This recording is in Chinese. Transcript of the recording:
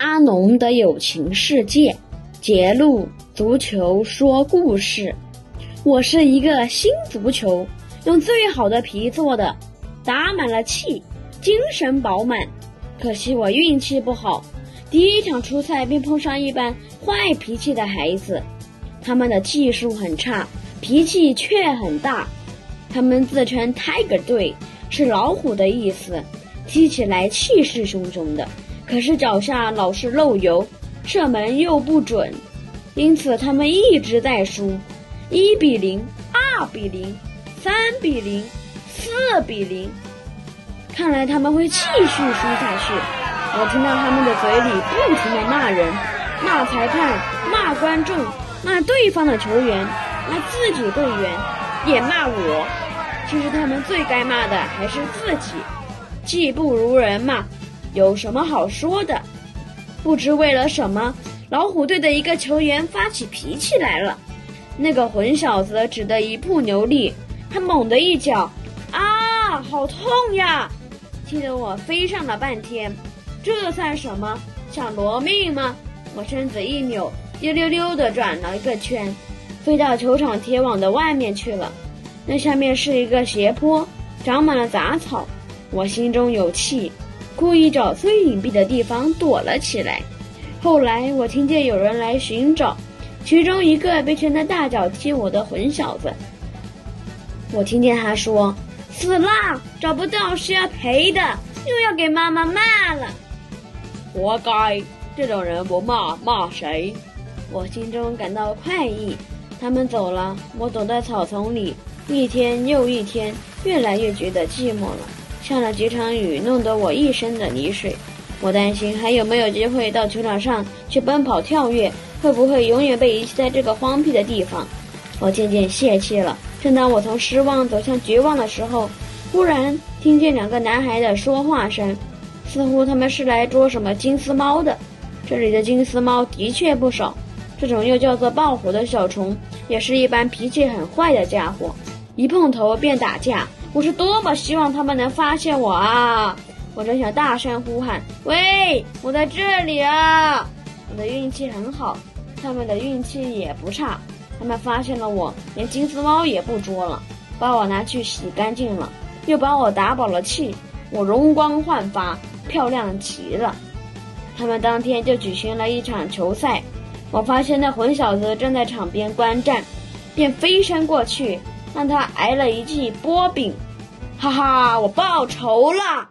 阿农的友情世界，节录足球说故事。我是一个新足球，用最好的皮做的，打满了气，精神饱满。可惜我运气不好，第一场初赛便碰上一班坏脾气的孩子，他们的技术很差，脾气却很大。他们自称 Tiger 队，是老虎的意思。踢起来气势汹汹的，可是脚下老是漏油，射门又不准，因此他们一直在输，一比零，二比零，三比零，四比零。看来他们会继续输下去。我听到他们的嘴里不停的骂人，骂裁判，骂观众，骂对方的球员，骂自己队员，也骂我。其实他们最该骂的还是自己。技不如人嘛，有什么好说的？不知为了什么，老虎队的一个球员发起脾气来了。那个混小子只得一步牛力，他猛地一脚，啊，好痛呀！气得我飞上了半天。这算什么？想夺命吗？我身子一扭，溜溜溜地转了一个圈，飞到球场铁网的外面去了。那下面是一个斜坡，长满了杂草。我心中有气，故意找最隐蔽的地方躲了起来。后来我听见有人来寻找，其中一个被拳的大脚踢我的混小子。我听见他说：“死啦，找不到是要赔的，又要给妈妈骂了。”活该！这种人不骂骂谁？我心中感到快意。他们走了，我躲在草丛里，一天又一天，越来越觉得寂寞了。下了几场雨，弄得我一身的泥水。我担心还有没有机会到球场上去奔跑跳跃，会不会永远被遗弃在这个荒僻的地方？我渐渐泄气了。正当我从失望走向绝望的时候，忽然听见两个男孩的说话声，似乎他们是来捉什么金丝猫的。这里的金丝猫的确不少，这种又叫做豹虎的小虫，也是一般脾气很坏的家伙，一碰头便打架。我是多么希望他们能发现我啊！我正想大声呼喊：“喂，我在这里啊！”我的运气很好，他们的运气也不差。他们发现了我，连金丝猫也不捉了，把我拿去洗干净了，又把我打饱了气，我容光焕发，漂亮极了。他们当天就举行了一场球赛，我发现那混小子正在场边观战，便飞身过去。让他挨了一记波饼，哈哈，我报仇了。